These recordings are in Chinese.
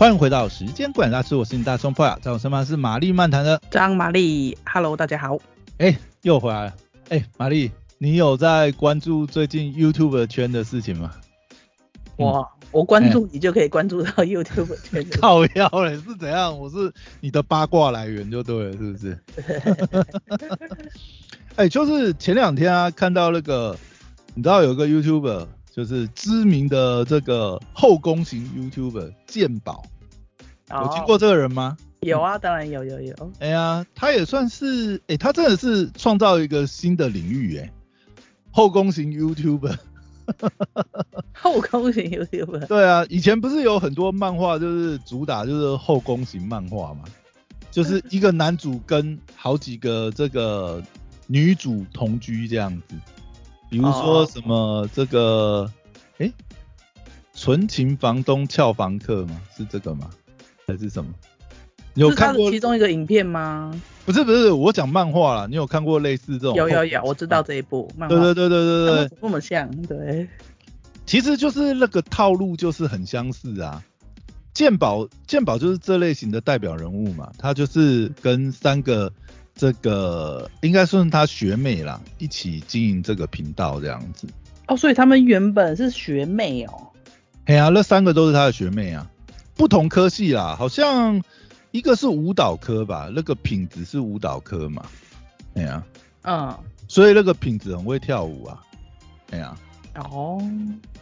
欢迎回到时间管大师，我是你大葱破呀，在我身旁是玛丽漫谈的张玛丽，Hello，大家好。哎，又回来了。哎，玛丽，你有在关注最近 YouTube 圈的事情吗？我我关注你就可以关注到 YouTube 圈。靠腰嘞，是怎样？我是你的八卦来源就对了，是不是？哎，就是前两天啊，看到那个，你知道有个 YouTuber。就是知名的这个后宫型 YouTuber 鉴宝，有听过这个人吗？有啊，当然有有有。哎呀，他也算是，哎，他真的是创造一个新的领域，哎，后宫型 YouTuber。后宫型 YouTuber。对啊，以前不是有很多漫画就是主打就是后宫型漫画嘛，就是一个男主跟好几个这个女主同居这样子。比如说什么这个，哎，纯情房东俏房客吗？是这个吗？还是什么？你有看过其中一个影片吗？不是不是，我讲漫画啦。你有看过类似这种？有有有，我知道这一部漫画。对对对对对对，那么像，对。其实就是那个套路就是很相似啊。鉴宝鉴宝就是这类型的代表人物嘛，他就是跟三个。这个应该算是他学妹啦，一起经营这个频道这样子。哦，所以他们原本是学妹哦。哎呀，那三个都是他的学妹啊，不同科系啦，好像一个是舞蹈科吧，那个品质是舞蹈科嘛。哎呀，嗯，所以那个品质很会跳舞啊。哎呀，哦，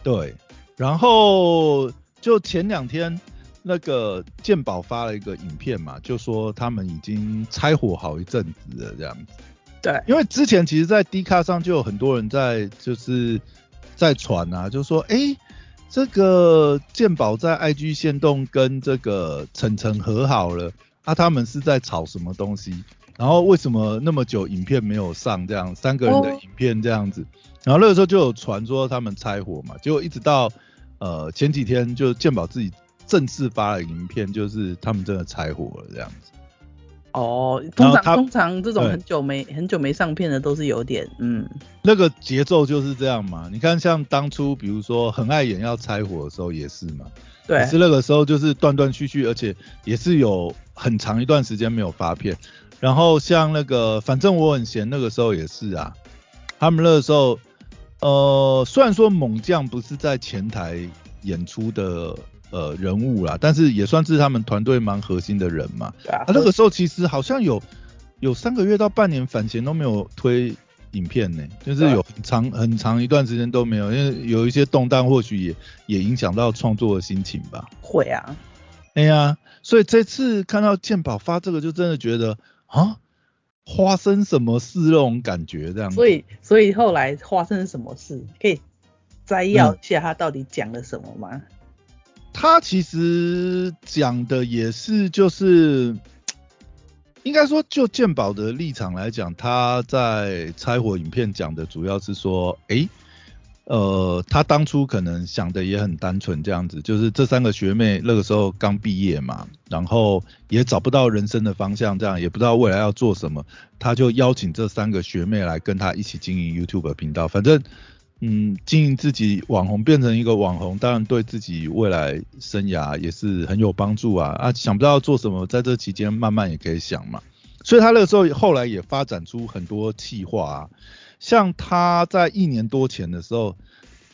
对，然后就前两天。那个鉴宝发了一个影片嘛，就说他们已经拆伙好一阵子了这样子。对，因为之前其实，在 D 卡上就有很多人在就是在传啊，就说哎，这个鉴宝在 IG 线动跟这个晨晨和好了，啊，他们是在炒什么东西？然后为什么那么久影片没有上？这样三个人的影片这样子，然后那个时候就有传说他们拆伙嘛，结果一直到呃前几天就鉴宝自己。正式发了影片，就是他们真的拆火了这样子。哦，通常通常这种很久没很久没上片的都是有点嗯，那个节奏就是这样嘛。你看像当初比如说很爱演要拆火的时候也是嘛，对，是那个时候就是断断续续，而且也是有很长一段时间没有发片。然后像那个反正我很闲那个时候也是啊，他们那个时候呃虽然说猛将不是在前台演出的。呃，人物啦，但是也算是他们团队蛮核心的人嘛。对啊。那个时候其实好像有有三个月到半年返钱都没有推影片呢，就是有很长很长一段时间都没有，因为有一些动荡，或许也也影响到创作的心情吧。会啊。哎呀，所以这次看到健宝发这个，就真的觉得啊，发生什么事那种感觉这样。所以所以后来发生什么事，可以摘要一下他到底讲了什么吗？他其实讲的也是，就是应该说，就鉴宝的立场来讲，他在拆火影片讲的主要是说，哎，呃，他当初可能想的也很单纯，这样子，就是这三个学妹那个时候刚毕业嘛，然后也找不到人生的方向，这样也不知道未来要做什么，他就邀请这三个学妹来跟他一起经营 YouTube 频道，反正。嗯，经营自己网红变成一个网红，当然对自己未来生涯也是很有帮助啊啊！想不到做什么，在这期间慢慢也可以想嘛。所以他那个时候后来也发展出很多企划啊，像他在一年多前的时候，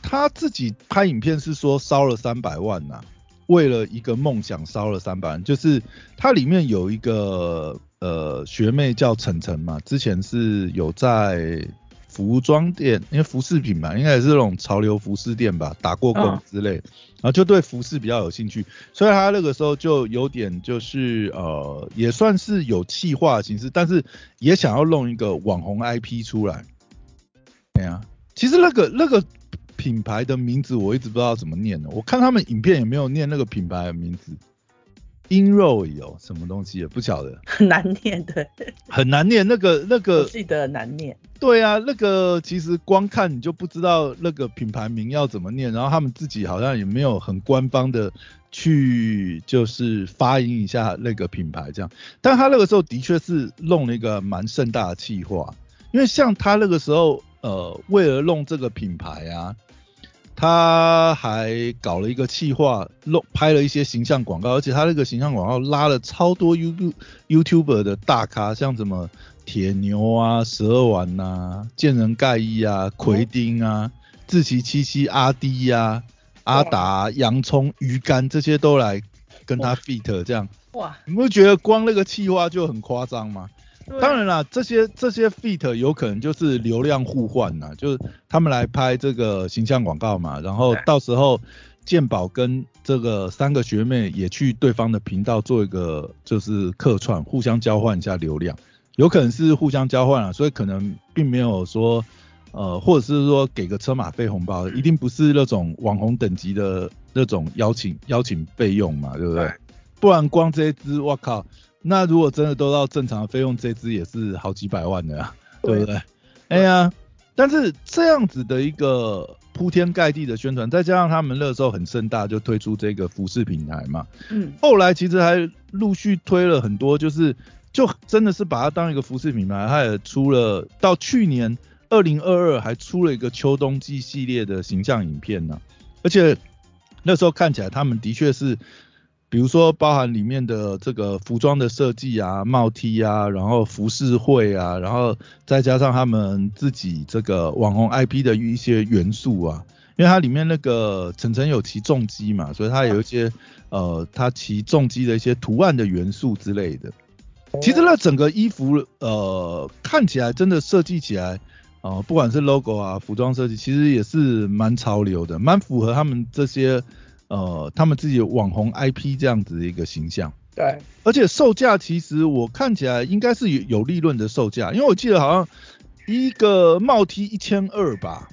他自己拍影片是说烧了三百万呐，为了一个梦想烧了三百万，就是他里面有一个呃学妹叫晨晨嘛，之前是有在。服装店，因为服饰品牌，应该也是那种潮流服饰店吧，打过工之类，然后就对服饰比较有兴趣，所以他那个时候就有点就是呃，也算是有气化形式，但是也想要弄一个网红 IP 出来。对啊，其实那个那个品牌的名字我一直不知道怎么念的，我看他们影片也没有念那个品牌的名字。In r o 有什么东西也不晓得，很 难念对，很难念那个那个，记得难念。对啊，那个其实光看你就不知道那个品牌名要怎么念，然后他们自己好像也没有很官方的去就是发音一下那个品牌这样。但他那个时候的确是弄了一个蛮盛大的计划，因为像他那个时候呃为了弄这个品牌啊，他还搞了一个企划，弄拍了一些形象广告，而且他那个形象广告拉了超多 YouTube YouTuber 的大咖，像什么铁牛啊、蛇丸呐、见人盖伊啊、奎丁啊、志奇七七、阿迪呀、阿达、洋葱、鱼干这些都来跟他 feat 这样。哇，你不觉得光那个企划就很夸张吗？对。当然啦，这些这些 feat 有可能就是流量互换呐，就是他们来拍这个形象广告嘛，然后到时候健宝跟这个三个学妹也去对方的频道做一个就是客串，互相交换一下流量，有可能是互相交换啊，所以可能并没有说呃，或者是说给个车马费红包，一定不是那种网红等级的那种邀请邀请费用嘛，对不对？对。不然光这一支，我靠，那如果真的都到正常的费用，这支也是好几百万的啊，对不对？哎呀，但是这样子的一个铺天盖地的宣传，再加上他们那时候很盛大，就推出这个服饰品牌嘛，嗯，后来其实还陆续推了很多，就是就真的是把它当一个服饰品牌，它也出了到去年二零二二还出了一个秋冬季系列的形象影片呢、而且那时候看起来他们的确是。比如说，包含里面的这个服装的设计啊、帽 T 啊，然后服饰会啊，然后再加上他们自己这个网红 IP 的一些元素啊，因为它里面那个晨晨有骑重机嘛，所以它有一些呃，它骑重机的一些图案的元素之类的。其实那整个衣服呃看起来真的设计起来，呃不管是 logo 啊、服装设计，其实也是蛮潮流的，蛮符合他们这些呃他们自己网红 IP 这样子的一个形象。对，而且售价其实我看起来应该是有有利润的售价，因为我记得好像一个帽 T 一千二吧。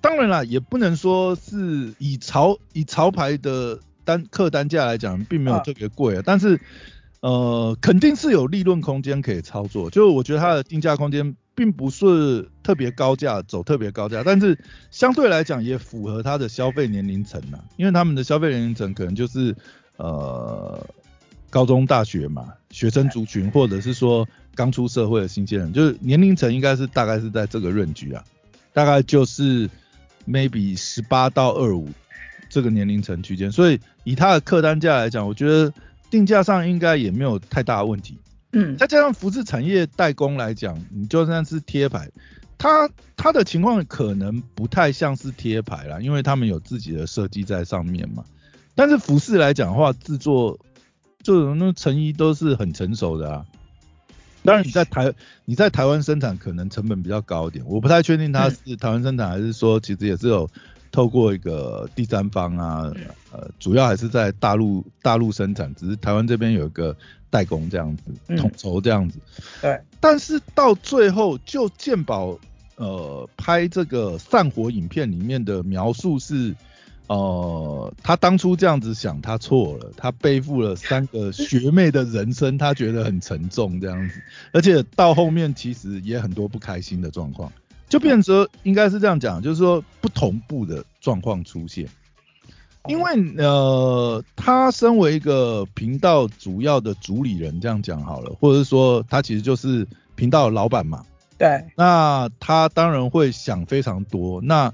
当然啦，也不能说是以潮以潮牌的单客单价来讲，并没有啊特别贵啊，但是呃肯定是有利润空间可以操作。就我觉得它的定价空间并不是特别高价，走特别高价，但是相对来讲也符合他的消费年龄层啊，因为他们的消费年龄层可能就是呃高中、大学嘛，学生族群或者是说刚出社会的新鲜人，就是年龄层应该是大概是在这个润局啊，大概就是 maybe 十八到二五这个年龄层区间，所以以它的客单价来讲，我觉得定价上应该也没有太大的问题。嗯，再加上服饰产业代工来讲，你就算是贴牌，它它的情况可能不太像是贴牌啦，因为他们有自己的设计在上面嘛。但是服饰来讲的话，制作这种那成衣都是很成熟的啊。当然你在台你在台湾生产可能成本比较高一点，我不太确定它是台湾生产还是说其实也是有透过一个第三方啊，呃，主要还是在大陆大陆生产，只是台湾这边有一个代工这样子，嗯。统筹这样子。对，但是到最后，就健宝呃拍这个散伙影片里面的描述是，呃，他当初这样子想，他错了，他背负了三个学妹的人生，他觉得很沉重这样子，而且到后面其实也很多不开心的状况，就变成说应该是这样讲，就是说不同步的状况出现。因为呃，他身为一个频道主要的主理人，这样讲好了，或者是说他其实就是频道的老板嘛，对，那他当然会想非常多。那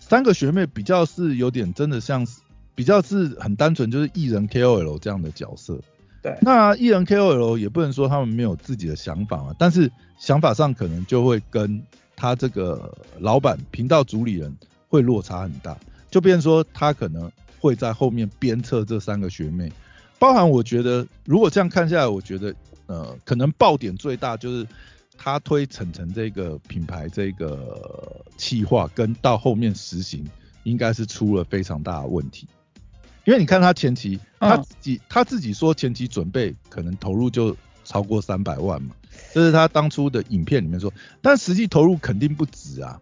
三个学妹比较是有点真的像是比较是很单纯，就是艺人 KOL 这样的角色。对，那艺人 KOL 也不能说他们没有自己的想法嘛，但是想法上可能就会跟他这个老板频道主理人会落差很大，就变成说他可能会在后面鞭策这三个学妹，包含我觉得如果这样看下来，我觉得呃可能爆点最大就是他推晨晨这个品牌这个企划跟到后面实行应该是出了非常大的问题。因为你看他前期，他嗯。自己、他自己说前期准备可能投入就超过三百万嘛，这是他当初的影片里面说，但实际投入肯定不止啊，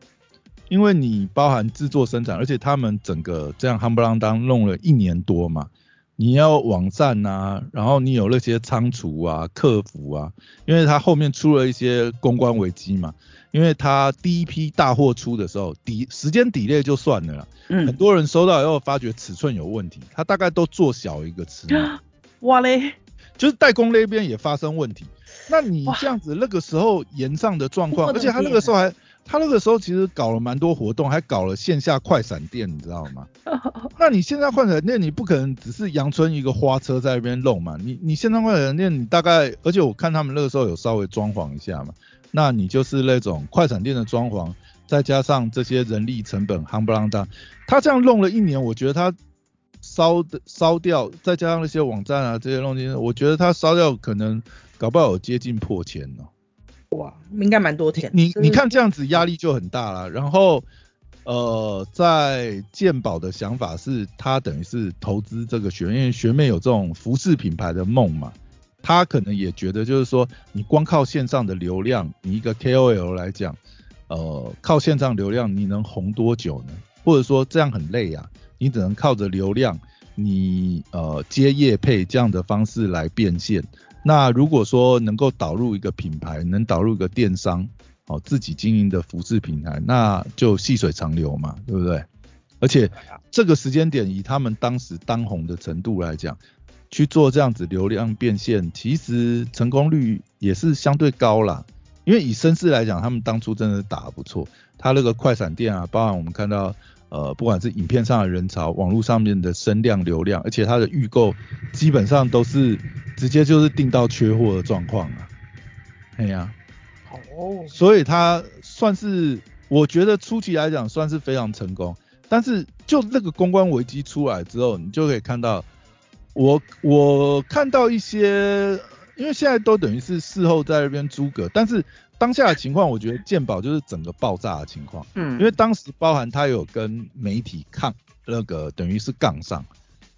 因为你包含制作生产，而且他们整个这样夯不啷当弄了一年多嘛，你要网站啊，然后你有那些仓储啊、客服啊，因为他后面出了一些公关危机嘛，因为他第一批大货出的时候，底时间底类就算了啦，很嗯，多人收到以后发觉尺寸有问题，他大概都做小一个尺码，哇嘞，就是代工那边也发生问题。那你这样子那个时候延上的状况，而且他那个时候还他那个时候其实搞了蛮多活动，还搞了线下快闪店，你知道吗？那你线下快闪店，你不可能只是阳春一个花车在那边弄嘛？你你线上快闪店，你大概，而且我看他们那个时候有稍微装潢一下嘛，那你就是那种快闪店的装潢，再加上这些人力成本，夯不啷当，他这样弄了一年，我觉得他烧的烧掉，再加上那些网站啊这些东西，我觉得他烧掉可能搞不好有接近破千哦。哇，应该蛮多钱。你你看这样子压力就很大了。然后呃，在健保的想法是，他等于是投资这个学妹，因为学妹有这种服饰品牌的梦嘛，他可能也觉得就是说，你光靠线上的流量，你一个 KOL 来讲，呃，靠线上流量你能红多久呢？或者说这样很累啊，你只能靠着流量，你呃接业配这样的方式来变现。那如果说能够导入一个品牌，能导入一个电商，哦，自己经营的服饰品牌，那就细水长流嘛，对不对？而且这个时间点，以他们当时当红的程度来讲，去做这样子流量变现，其实成功率也是相对高啦。因为以绅士来讲，他们当初真的打得不错，他那个快闪店啊，包含我们看到。呃，不管是影片上的人潮，网络上面的声量流量，而且它的预购基本上都是直接就是订到缺货的状况啊。哎呀，哦，所以它算是我觉得初期来讲算是非常成功，但是就那个公关危机出来之后，你就可以看到我我看到一些，因为现在都等于是事后在那边诸葛，但是。当下的情况，我觉得鉴宝就是整个爆炸的情况。嗯，因为当时包含他有跟媒体抗那个，等于是杠上，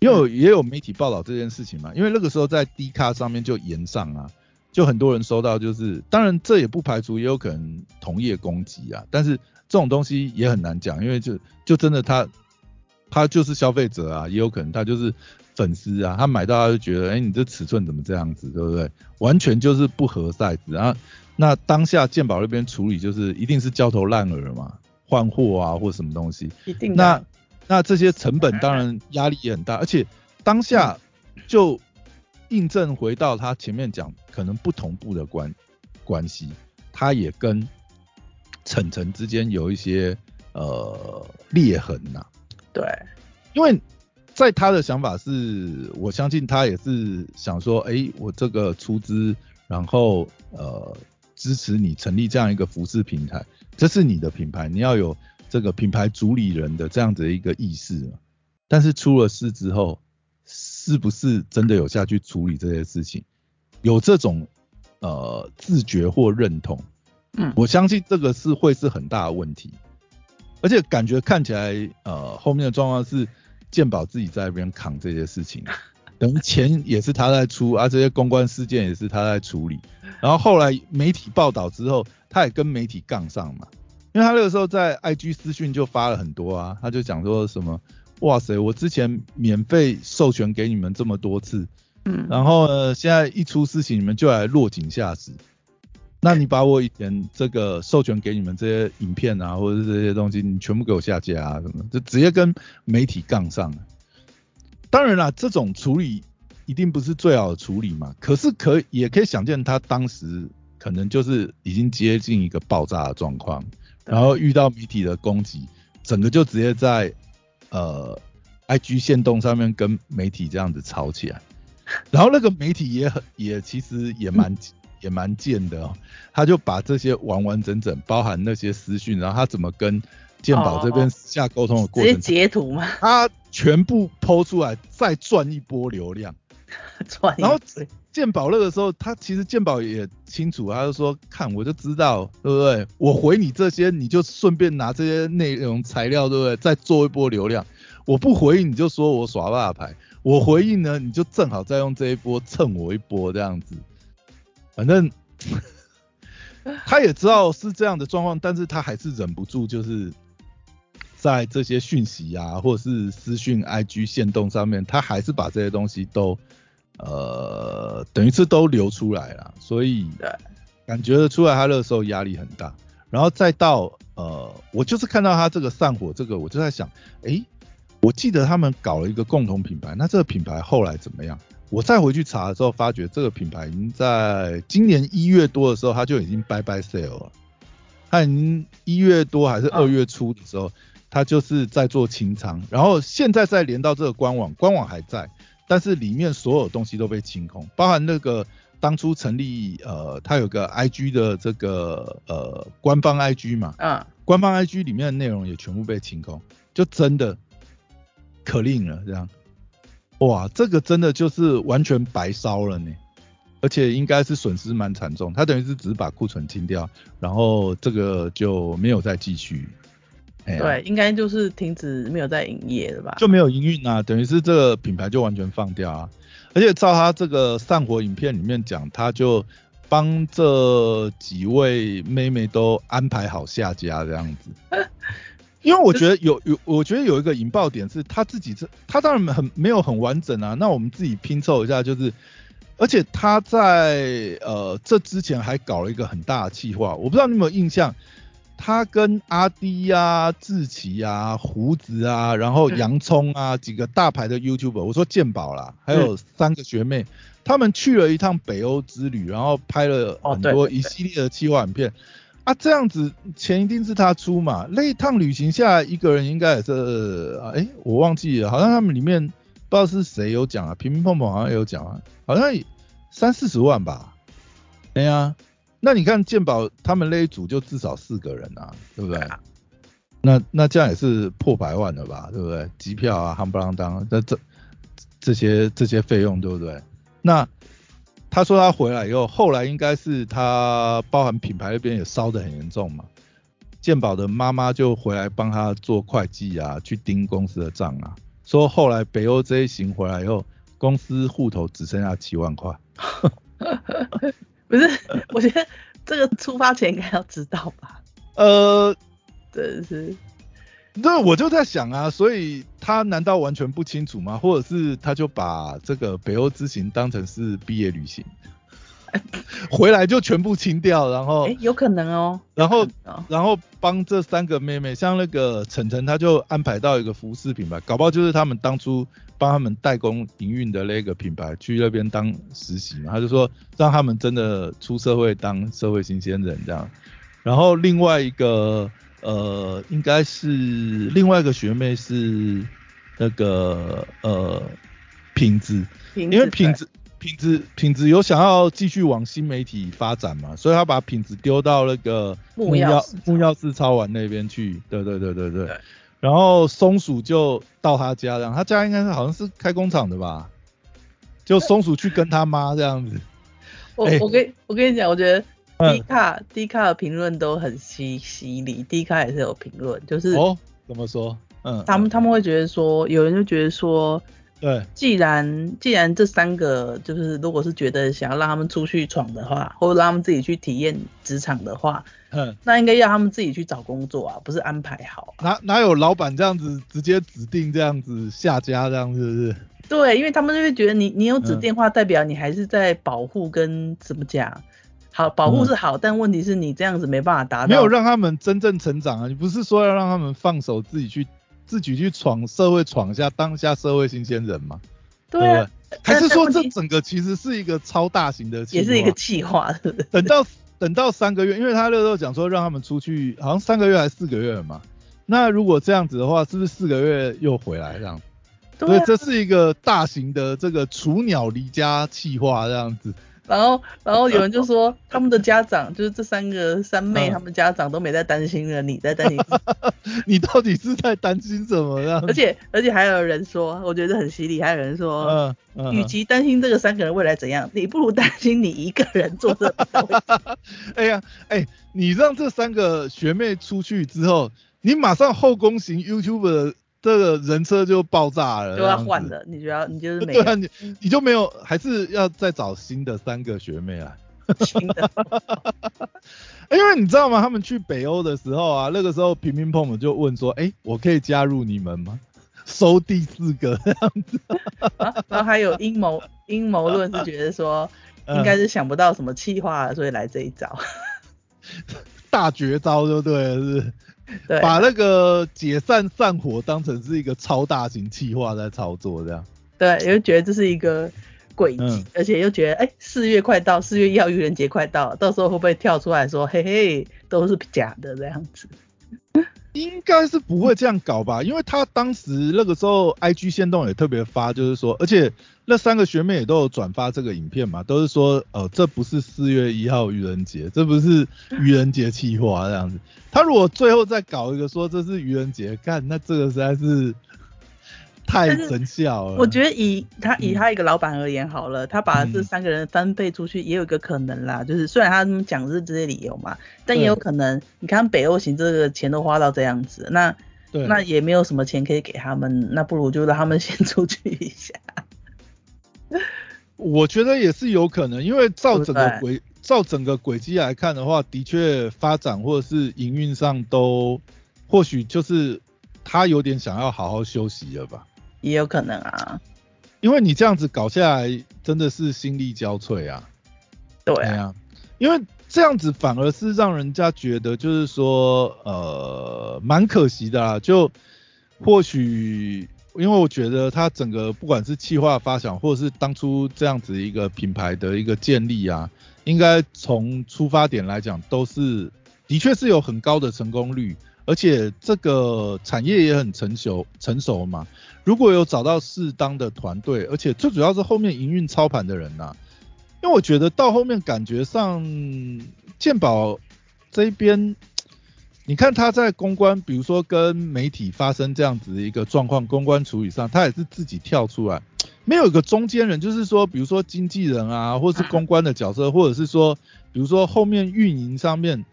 因为也有媒体报道这件事情嘛。因为那个时候在 D 卡上面就延上啊，就很多人收到，就是当然这也不排除也有可能同业攻击啊，但是这种东西也很难讲，因为就就真的他他就是消费者啊，也有可能他就是粉丝啊，他买到他就觉得，哎，你这尺寸怎么这样子，对不对？完全就是不合 size，然后。那当下鉴宝那边处理就是一定是焦头烂额嘛，换货啊或什么东西。一定。那那这些成本当然压力也很大，而且当下就印证回到他前面讲可能不同步的关关系，他也跟晨晨之间有一些呃裂痕呐。对。因为在他的想法是，我相信他也是想说，哎，我这个出资，然后呃。支持你成立这样一个服饰平台，这是你的品牌，你要有这个品牌主理人的这样子一个意识。但是出了事之后，是不是真的有下去处理这些事情，有这种呃自觉或认同？嗯，我相信这个是会是很大的问题。而且感觉看起来呃后面的状况是健保自己在那边扛这些事情。等于钱也是他在出啊，这些公关事件也是他在处理。然后后来媒体报道之后，他也跟媒体杠上嘛，因为他那个时候在 IG 私讯就发了很多啊，他就讲说什么，哇塞，我之前免费授权给你们这么多次，嗯，然后呢，现在一出事情你们就来落井下石，那你把我以前这个授权给你们这些影片啊，或者是这些东西，你全部给我下架啊，什么，就直接跟媒体杠上了。当然啦，这种处理一定不是最好的处理嘛。可是可也可以想见，他当时可能就是已经接近一个爆炸的状况，然后遇到媒体的攻击，整个就直接在呃 IG 线动上面跟媒体这样子吵起来。然后那个媒体也很也其实也蛮 也蛮贱的哦，他就把这些完完整整包含那些私讯，然后他怎么跟。鉴宝这边下沟通的过程，直接截图吗？他全部抛出来，再赚一波流量。赚。然后鉴宝那个时候，他其实鉴宝也清楚，他就说：“看我就知道，对不对？我回你这些，你就顺便拿这些内容材料，对不对？再做一波流量。我不回应，你就说我耍大牌；我回应呢，你就正好再用这一波蹭我一波，这样子。反正 他也知道是这样的状况，但是他还是忍不住，就是。”在这些讯息啊，或者是私讯、IG 线动上面，他还是把这些东西都，呃，等于是都流出来了，所以感觉得出来他那时候压力很大。然后再到呃，我就是看到他这个散伙，这个我就在想，哎，我记得他们搞了一个共同品牌，那这个品牌后来怎么样？我再回去查的时候，发觉这个品牌已经在今年一月多的时候，他就已经拜拜 sale 了。他已经一月多还是二月初的时候，他就是在做清仓，然后现在再连到这个官网，官网还在，但是里面所有东西都被清空，包含那个当初成立呃，他有个 IG 的这个呃官方 IG 嘛，嗯，官方 IG 里面的内容也全部被清空，就真的可令了这样。哇，这个真的就是完全白烧了呢，而且应该是损失蛮惨重。他等于是只是把库存清掉，然后这个就没有再继续。对，应该就是停止没有在营业了吧？就没有营运啊，等于是这个品牌就完全放掉啊。而且照他这个散伙影片里面讲，他就帮这几位妹妹都安排好下家这样子。因为我觉得有有，我觉得有一个引爆点是他自己这，他当然很没有很完整啊。那我们自己拼凑一下，就是，而且他在呃这之前还搞了一个很大的计划，我不知道你有没有印象，他跟阿迪呀、志奇啊、胡子啊，然后嗯洋葱啊几个大牌的 YouTuber，我说鉴宝啦，还有三个学妹，他们去了一趟北欧之旅，然后拍了哦很多对对对一系列的企划影片。啊，这样子钱一定是他出嘛？那一趟旅行下来，一个人应该也是，啊哎、我忘记了，好像他们里面不知道是谁有讲啊，平平碰碰好像有讲啊，好像三四十万吧。哎呀，那你看健保他们那一组就至少四个人啊，对不对？啊那那这样也是破百万了吧，对不对？机票啊，夯不啷当，那这这些这些费用，对不对？那他说他回来以后，后来应该是他包含品牌那边也烧得很严重嘛。健保的妈妈就回来帮他做会计啊，去盯公司的账啊。说后来北欧这一行回来以后，公司户头只剩下七万块。不是，我觉得这个出发前应该要知道吧？呃，真是，那我就在想啊，所以他难道完全不清楚吗？或者是他就把这个北欧之行当成是毕业旅行，回来就全部清掉，然后哎、有可能哦。然后哦，然后帮这三个妹妹，像那个晨晨，他就安排到一个服饰品牌，搞不好就是他们当初帮他们代工营运的那个品牌去那边当实习嘛。他就说让他们真的出社会当社会新鲜人这样。然后另外一个呃，应该是另外一个学妹是那个呃品质，因因为品质品质品质有想要继续往新媒体发展嘛，所以他把品质丢到那个木曜木曜市超玩那边去。对对对对对。对然后松鼠就到他家这样，他家应该是好像是开工厂的吧？就松鼠去跟他妈这样子。我哎我跟我跟你讲，我觉得嗯 D 卡 D 卡的评论都很犀犀利，D 卡也是有评论，就是哦，怎么说？嗯，他们嗯他们会觉得说，有人就觉得说，对既然既然这三个就是如果是觉得想要让他们出去闯的话，或者让他们自己去体验职场的话，嗯，那应该要他们自己去找工作啊，不是安排好啊。哪哪有老板这样子直接指定这样子下家这样子是不是？对，因为他们就会觉得你你有指嗯电话，代表你还是在保护跟怎么讲？好，保护是好，但问题是你这样子没办法达到。嗯没有让他们真正成长啊！你不是说要让他们放手自己去自己去闯社会闯一下，当下社会新鲜人嘛？对啊？还是说这整个其实是一个超大型的？也是一个计划？等到等到三个月，因为他那时候讲说让他们出去，好像三个月还是四个月了嘛。那如果这样子的话，是不是四个月又回来这样？所对啊，以这是一个大型的这个雏鸟离家计划这样子。然后然后有人就说他们的家长就是这三个 三妹，嗯他们家长都没在担心了，你在担心。你到底是在担心什么这样？而且而且还有人说，我觉得很犀利，还有人说。与其担心这个三个人未来怎样，你不如担心你一个人做这个会 哎呀，哎，你让这三个学妹出去之后，你马上后宫型 YouTube 的这个人车就爆炸了，就要换。了，你就要你就是 没对啊，你你就没有，还是要再找新的三个学妹啊？新的。因为你知道吗？他们去北欧的时候啊，那个时候平平碰碰就问说：“哎、我可以加入你们吗？”收第四个这样子，啊然后还有阴谋阴谋论是觉得说，嗯应该是想不到什么气话，所以来这一招。大绝招就对了，是？对，把那个解散散伙当成是一个超大型企划在操作，这样。对，也就觉得这是一个轨迹，而且又觉得哎，四月快到，四月一号愚人节快到，到时候会不会跳出来说嘿嘿，都是假的这样子？应该是不会这样搞吧，因为他当时那个时候，IG 线动也特别发，就是说，而且那三个学妹也都有转发这个影片嘛，都是说，呃，这不是四月一号愚人节，这不是愚人节气划这样子。他如果最后再搞一个说这是愚人节，干那这个实在是。太神效了！我觉得以他以他一个老板而言好了，他把这三个人翻倍出去，也有一个可能啦，就是虽然他们讲是这些理由嘛，但也有可能，你看北欧行这个钱都花到这样子，那那也没有什么钱可以给他们，那不如就让他们先出去一下。我觉得也是有可能，因为照整个轨照整个轨迹来看的话，的确发展或者是营运上都或许就是他有点想要好好休息了吧。也有可能啊，因为你这样子搞下来，真的是心力交瘁啊。对啊，因为这样子反而是让人家觉得，就是说，呃，蛮可惜的啦。就或许，因为我觉得他整个不管是企划发想，或者是当初这样子一个品牌的一个建立啊，应该从出发点来讲，都是的确是有很高的成功率。而且这个产业也很成熟成熟嘛，如果有找到适当的团队，而且最主要是后面营运操盘的人呐，因为我觉得到后面感觉上健保这边，你看他在公关，比如说跟媒体发生这样子的一个状况，公关处理上，他也是自己跳出来，没有一个中间人，就是说，比如说经纪人啊，或是公关的角色，或者是说，比如说后面运营上面。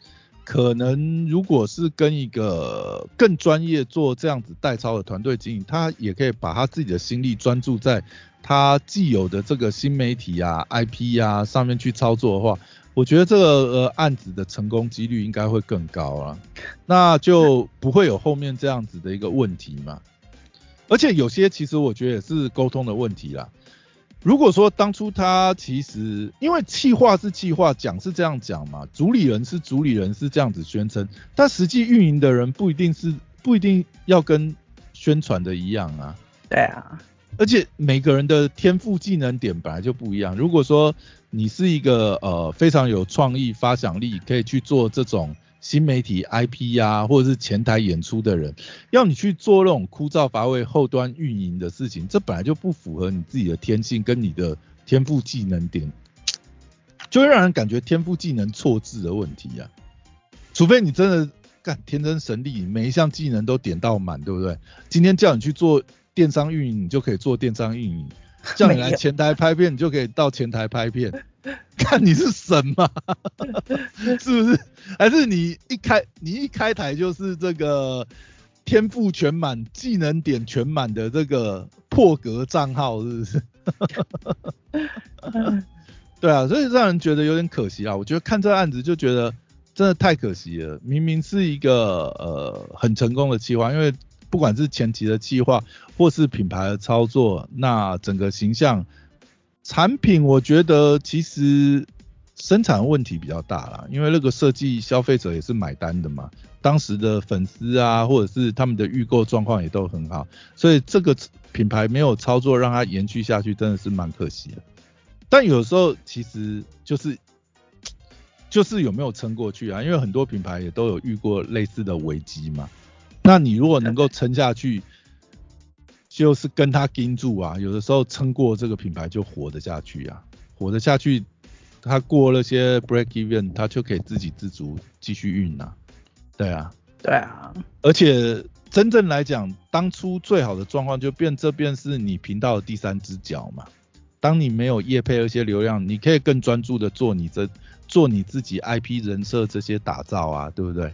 可能如果是跟一个更专业做这样子代操的团队经营，他也可以把他自己的心力专注在他既有的这个新媒体啊、IP 啊上面去操作的话，我觉得这个呃案子的成功几率应该会更高啊，那就不会有后面这样子的一个问题嘛。而且有些其实我觉得也是沟通的问题啦。如果说当初他其实因为气话是气话讲是这样讲嘛，主理人是主理人是这样子宣称，但实际运营的人不一定是不一定要跟宣传的一样啊。对啊，而且每个人的天赋技能点本来就不一样。如果说你是一个呃非常有创意发想力，可以去做这种。新媒体 IP 呀，或者是前台演出的人，要你去做那种枯燥乏味后端运营的事情，这本来就不符合你自己的天性跟你的天赋技能点，就会让人感觉天赋技能错置的问题呀。除非你真的干天真神力，每一项技能都点到满，对不对？今天叫你去做电商运营，你就可以做电商运营；叫你来前台拍片，你就可以到前台拍片。看你是神吗？是不是？还是你一开你一开台就是这个天赋全满、技能点全满的这个破格账号，是不是？对啊，所以让人觉得有点可惜啊。我觉得看这案子就觉得真的太可惜了。明明是一个呃很成功的计划，因为不管是前期的计划或是品牌的操作，那整个形象。产品我觉得其实生产问题比较大啦，因为那个设计消费者也是买单的嘛，当时的粉丝啊或者是他们的预购状况也都很好，所以这个品牌没有操作让它延续下去真的是蛮可惜的。但有时候其实就是就是有没有撑过去啊？因为很多品牌也都有遇过类似的危机嘛。那你如果能够撑下去。就是跟他盯住啊，有的时候撑过这个品牌就活得下去啊，活得下去，他过那些 break even，他就可以自给自足继续运啊，对啊，对啊，而且真正来讲，当初最好的状况就变这便是你频道的第三只脚嘛，当你没有业配那些流量，你可以更专注的做你这做你自己 IP 人设这些打造啊，对不对？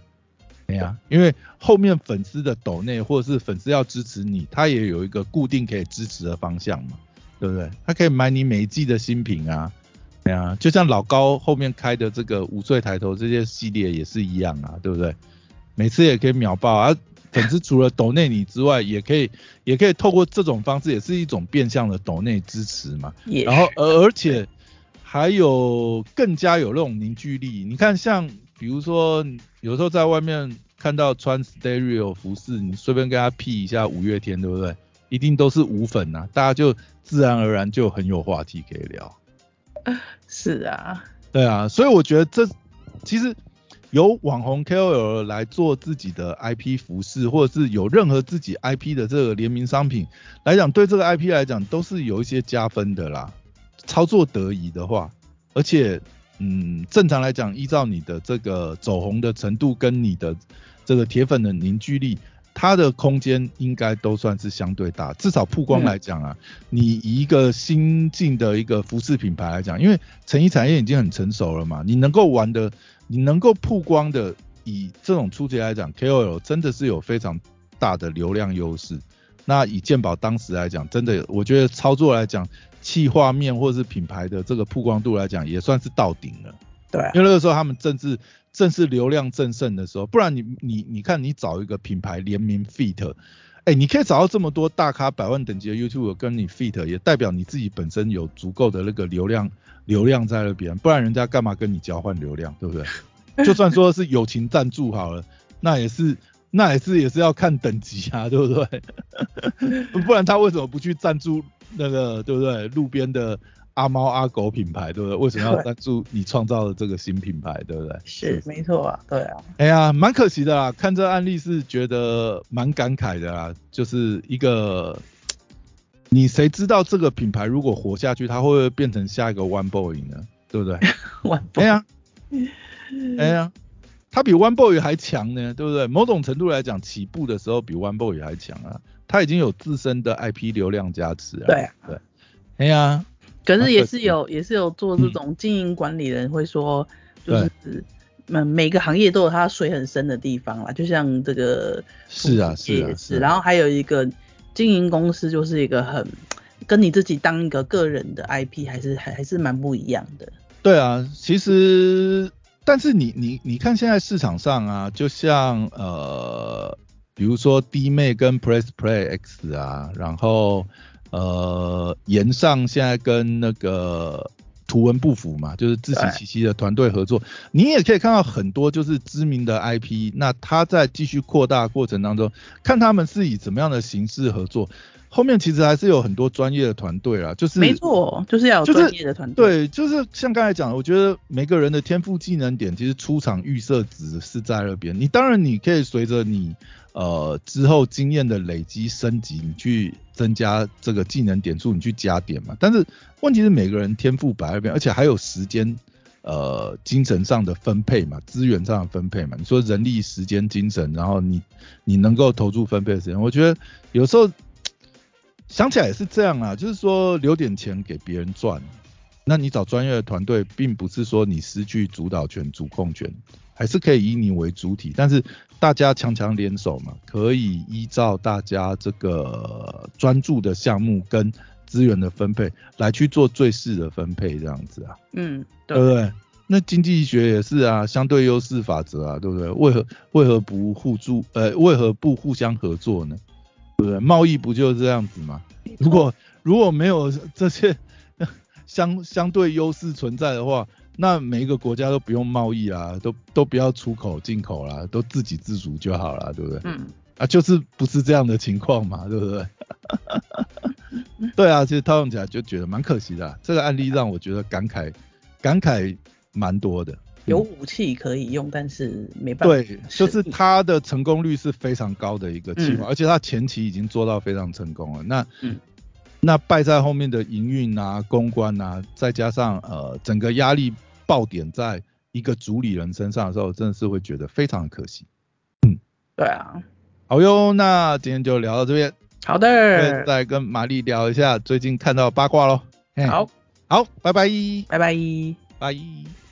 对呀，因为后面粉丝的抖内或者是粉丝要支持你，他也有一个固定可以支持的方向嘛，对不对？他可以买你每一季的新品啊，对啊，就像老高后面开的这个五岁抬头这些系列也是一样啊，对不对？每次也可以秒爆啊，粉丝除了抖内你之外，也可以也可以透过这种方式，也是一种变相的抖内支持嘛。然后而而且还有更加有那种凝聚力，你看像。比如说，有时候在外面看到穿 stereo 服饰，你随便跟他 P 一下五月天，对不对？一定都是无粉呐，大家就自然而然就很有话题可以聊。是啊，对啊，所以我觉得这其实有网红 KOL 来做自己的 IP 服饰，或者是有任何自己 IP 的这个联名商品来讲，对这个 IP 来讲都是有一些加分的啦。操作得宜的话，而且嗯，正常来讲，依照你的这个走红的程度跟你的这个铁粉的凝聚力。它的空间应该都算是相对大，至少曝光来讲啊，你以一个新进的一个服饰品牌来讲，因为成衣产业已经很成熟了嘛，你能够玩的，你能够曝光的，以这种初级来讲，KOL 真的是有非常大的流量优势。那以健保当时来讲，真的我觉得操作来讲，气画面或者是品牌的这个曝光度来讲，也算是到顶了。对，因为那个时候他们正是。正是流量正盛的时候，不然你你你看你找一个品牌联名 feat，哎，你可以找到这么多大咖百万等级的 YouTube 跟你 feat，也代表你自己本身有足够的那个流量流量在那边，不然人家干嘛跟你交换流量，对不对？就算说是友情赞助好了，那也是那也是也是要看等级啊，对不对？不然他为什么不去赞助那个对不对？路边的。阿猫阿狗品牌，对不对？为什么要赞助你创造的这个新品牌，对不对？是，没错啊，对啊。哎呀，蛮可惜的啦，看这案例是觉得蛮感慨的啦，就是一个，你谁知道这个品牌如果活下去，它会不会变成下一个 One Boy 呢？对不对？One Boy，哎呀，哎呀，它比 One Boy 还强呢，对不对？某种程度来讲，起步的时候比 One Boy 还强啊，他已经有自身的 IP 流量加持啊。对对，哎呀。可是也是有，也是有做这种经营管理人会说，就是嗯，每个行业都有它水很深的地方啦，就像这个是啊是啊是，然后还有一个经营公司就是一个很跟你自己当一个个人的 IP 还是还还是蛮不一样的。对啊，其实但是你你你看现在市场上啊，就像呃，比如说 D 妹跟 Press Play X 啊，然后。呃，岩上现在跟那个图文不符嘛，就是自欺欺欺的团队合作。你也可以看到很多就是知名的 IP，那他在继续扩大过程当中，看他们是以怎么样的形式合作。后面其实还是有很多专业的团队啊，就是没错，就是要有专业的团队。对，就是像刚才讲的，我觉得每个人的天赋技能点，其实出场预设值是在那边。你当然你可以随着你。呃，之后经验的累积升级，你去增加这个技能点数，你去加点嘛。但是问题是每个人天赋摆那边，而且还有时间，呃，精神上的分配嘛，资源上的分配嘛。你说人力、时间、精神，然后你你能够投注分配的时间，我觉得有时候想起来也是这样啊，就是说留点钱给别人赚。那你找专业的团队，并不是说你失去主导权、主控权。还是可以以你为主体，但是大家强强联手嘛，可以依照大家这个专注的项目跟资源的分配来去做最适的分配，这样子啊。嗯，对不对？那经济学也是啊，相对优势法则啊，对不对？为何为何不互助？呃，为何不互相合作呢？对不对？贸易不就是这样子吗？如果如果没有这些 相相对优势存在的话。那每一个国家都不用贸易啊，都都不要出口进口啦，都自给自足就好了，对不对？嗯。啊，就是不是这样的情况嘛，对不对？对啊，其实套用起来就觉得蛮可惜的。这个案例让我觉得感慨感慨蛮多的。有武器可以用，但是没办法。对，就是它的成功率是非常高的一个计划，而且它前期已经做到非常成功了。那嗯。那败在后面的营运啊、公关啊，再加上呃整个压力爆点在一个主理人身上的时候，真的是会觉得非常的可惜。嗯，对啊。好哟，那今天就聊到这边。好的。再跟玛丽聊一下最近看到八卦喽。好，好，拜拜。拜拜。拜。